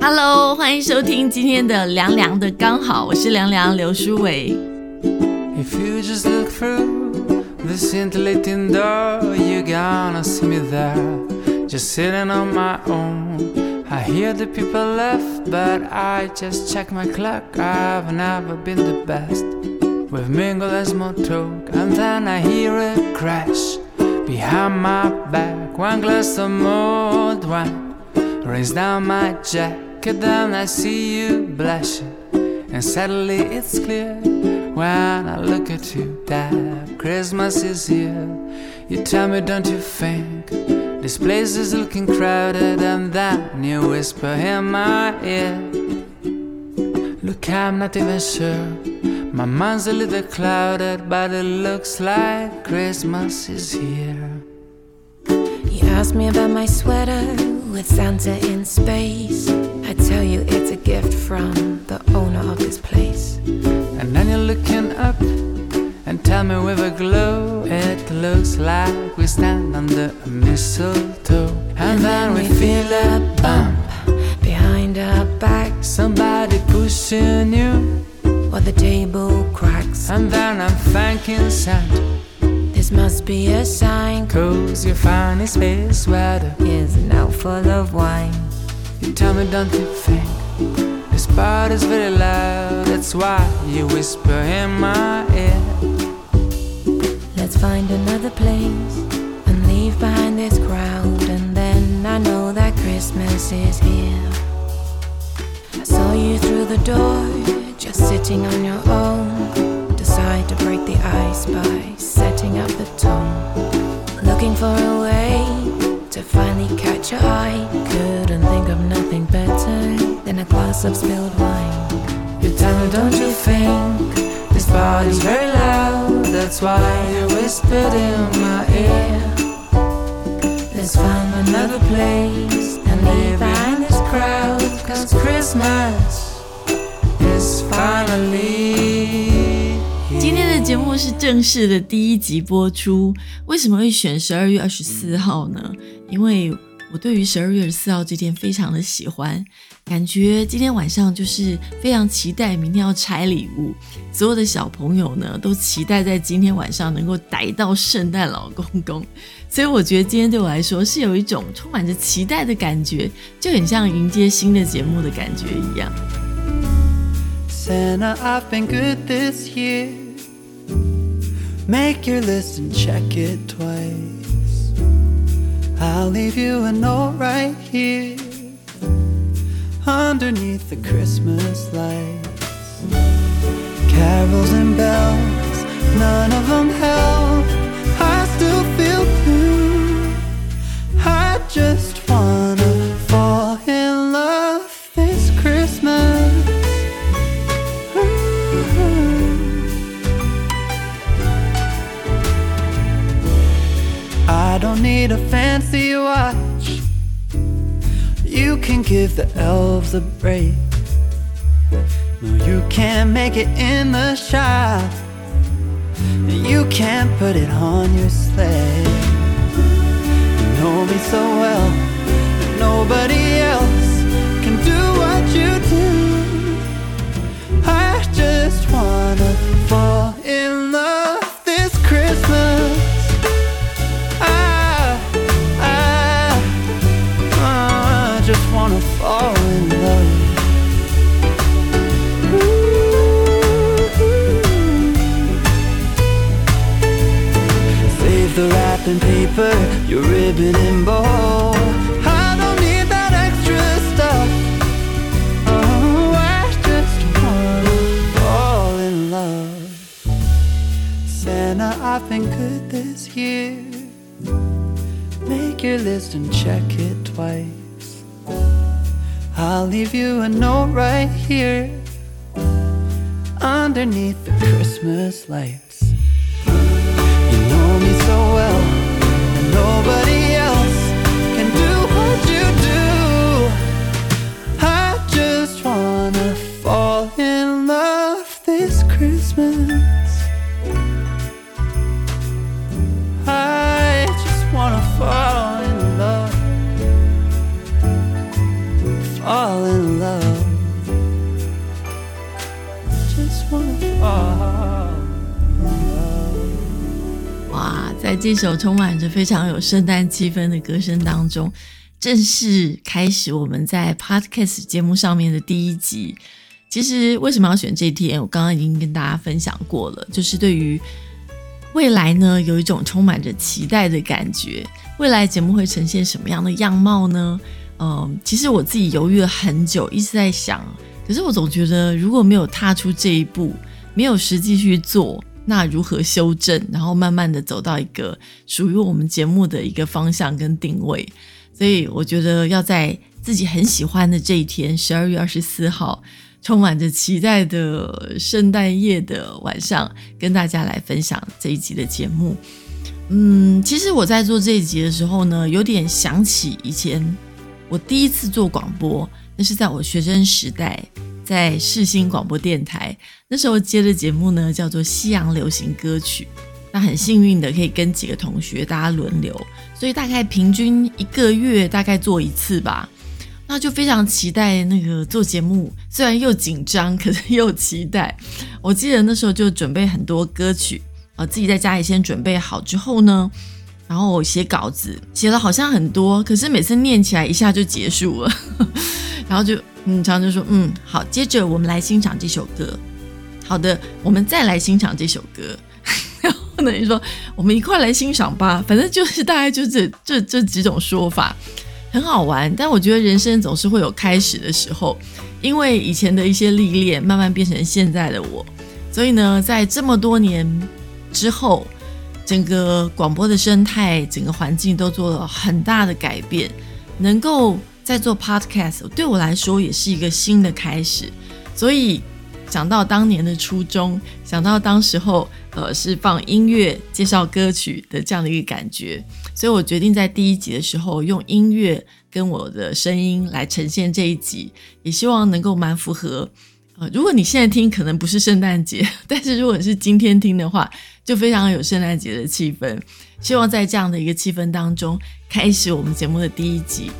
Hello，欢迎收听今天的凉凉的刚好，我是凉凉刘书伟。If you just look through the scintillating door, you're gonna see me there, just sitting on my own. I hear the people laugh, but I just check my clock. I've never been the best. We've mingled as more talk, and then I hear a crash behind my back. One glass of mulled wine rains down my jacket, then I see you blushing, and suddenly it's clear when I look at you that Christmas is here. You tell me, don't you think this place is looking crowded? And then you whisper in my ear, Look, I'm not even sure. My mind's a little clouded, but it looks like Christmas is here. You ask me about my sweater with Santa in space. I tell you it's a gift from the owner of this place. And then you're looking up and tell me with a glow, it looks like we stand under a mistletoe. And, then we feel a bump, behind our back, somebody pushing you. or the table cracks. And then I'm thanking Santa, This must be a sign. cause your funny space sweater. Is now full of wine. You tell me, don't you think this party's very loud? That's why you whisper in my ear. Let's find another place and leave behind this crowd. And then I know that Christmas is here. I saw you through the door, just sitting on your own. Glass of spilled wine. You tell me, don't you think this party's very loud? That's why you whispered in my ear. Let's find another place and leave in this crowd. Cause Christmas is finally 今天的节目是正式的第一集播出，为什么会选十二月二十四号呢？因为我对于十二月二十四号这天非常的喜欢，感觉今天晚上就是非常期待明天要拆礼物，所有的小朋友呢都期待在今天晚上能够逮到圣诞老公公，所以我觉得今天对我来说是有一种充满着期待的感觉，就很像迎接新的节目的感觉一样。Santa, I've been good this year. Make your list and check it twice. I'll leave you a note right here underneath the Christmas lights. Carols and bells, none of them help. I still feel blue. I just wanna fall in love this Christmas. I don't need a fancy watch. You can give the elves a break. No, you can't make it in the shop. You can't put it on your sleigh. You know me so well. Nobody else wrapping paper, your ribbon and bow. I don't need that extra stuff. Oh, I just wanna fall in love. Santa, I've been good this year. Make your list and check it twice. I'll leave you a note right here underneath the Christmas lights. 这首充满着非常有圣诞气氛的歌声当中，正式开始我们在 Podcast 节目上面的第一集。其实为什么要选这天？我刚刚已经跟大家分享过了，就是对于未来呢，有一种充满着期待的感觉。未来节目会呈现什么样的样貌呢？嗯，其实我自己犹豫了很久，一直在想。可是我总觉得，如果没有踏出这一步，没有实际去做，那如何修正？然后慢慢的走到一个属于我们节目的一个方向跟定位。所以我觉得要在自己很喜欢的这一天，十二月二十四号，充满着期待的圣诞夜的晚上，跟大家来分享这一集的节目。嗯，其实我在做这一集的时候呢，有点想起以前。我第一次做广播，那是在我学生时代，在世新广播电台。那时候接的节目呢，叫做西洋流行歌曲。那很幸运的可以跟几个同学大家轮流，所以大概平均一个月大概做一次吧。那就非常期待那个做节目，虽然又紧张，可是又期待。我记得那时候就准备很多歌曲，啊，自己在家里先准备好之后呢。然后写稿子，写了好像很多，可是每次念起来一下就结束了，然后就嗯，常就说嗯好，接着我们来欣赏这首歌。好的，我们再来欣赏这首歌。然后呢，你说我们一块来欣赏吧，反正就是大概就这这这几种说法，很好玩。但我觉得人生总是会有开始的时候，因为以前的一些历练，慢慢变成现在的我。所以呢，在这么多年之后。整个广播的生态，整个环境都做了很大的改变。能够在做 podcast，对我来说也是一个新的开始。所以想到当年的初衷，想到当时候呃是放音乐介绍歌曲的这样的一个感觉，所以我决定在第一集的时候用音乐跟我的声音来呈现这一集，也希望能够蛮符合。呃，如果你现在听可能不是圣诞节，但是如果你是今天听的话，就非常有圣诞节的气氛。希望在这样的一个气氛当中，开始我们节目的第一集。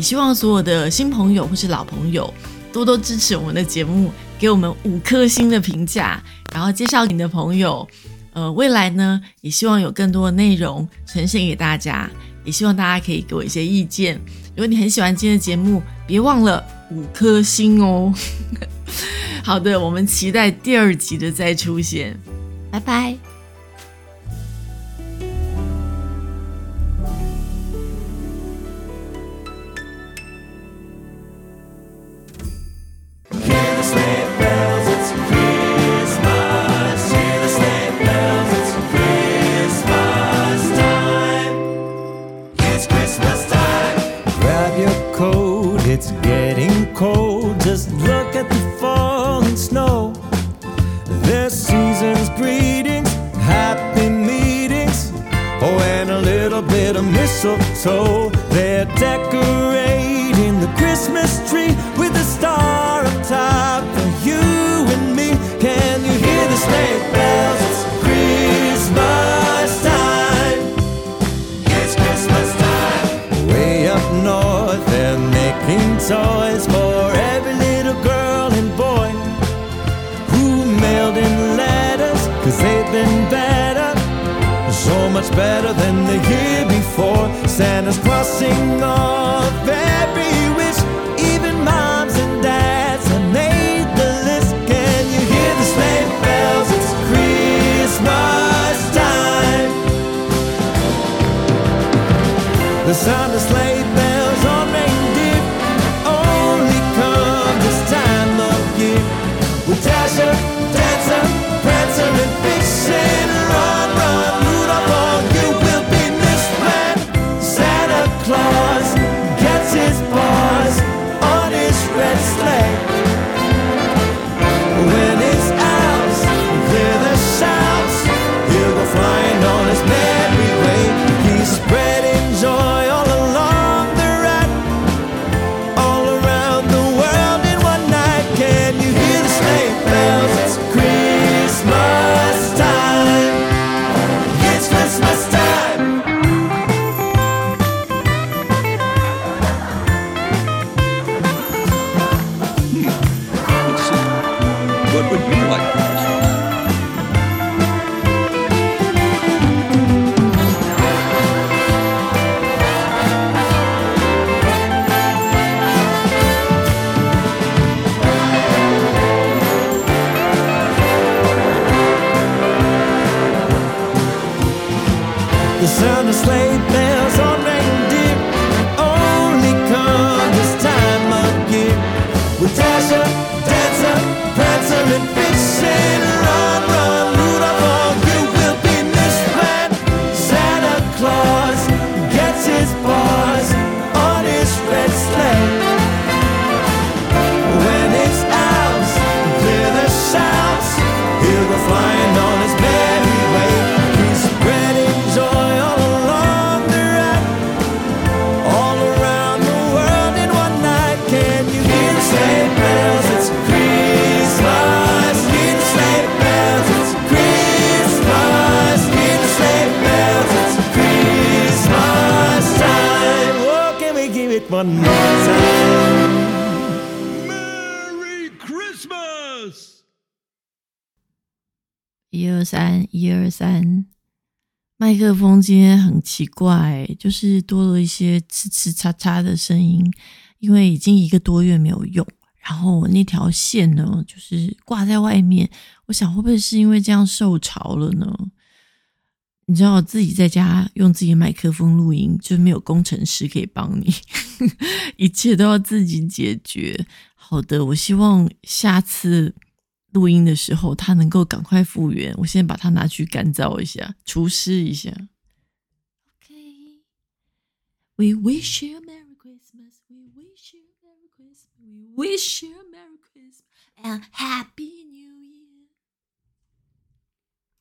也希望所有的新朋友或是老朋友多多支持我们的节目，给我们五颗星的评价，然后介绍你的朋友。呃，未来呢，也希望有更多的内容呈现给大家，也希望大家可以给我一些意见。如果你很喜欢今天的节目，别忘了五颗星哦。好的，我们期待第二集的再出现，拜拜。Mistletoe. They're decorating the Christmas tree with a star up top for you and me. Can you hear the sleigh bells? It's Christmas time. It's Christmas time. Way up north, they're making toys Every wish, even moms and dads have made the list. Can you hear the sleigh bells? It's Christmas time. The sound of sleigh gets his ball. slate. 一二三，一二三。麦克风今天很奇怪，就是多了一些呲呲嚓嚓的声音，因为已经一个多月没有用。然后我那条线呢，就是挂在外面，我想会不会是因为这样受潮了呢？你知道自己在家用自己的麦克风录音，就是没有工程师可以帮你，一切都要自己解决。好的，我希望下次录音的时候它能够赶快复原。我先把它拿去干燥一下，除湿一下。OK，We wish you a Merry Christmas. We wish you a Merry Christmas. We wish you a Merry Christmas and Happy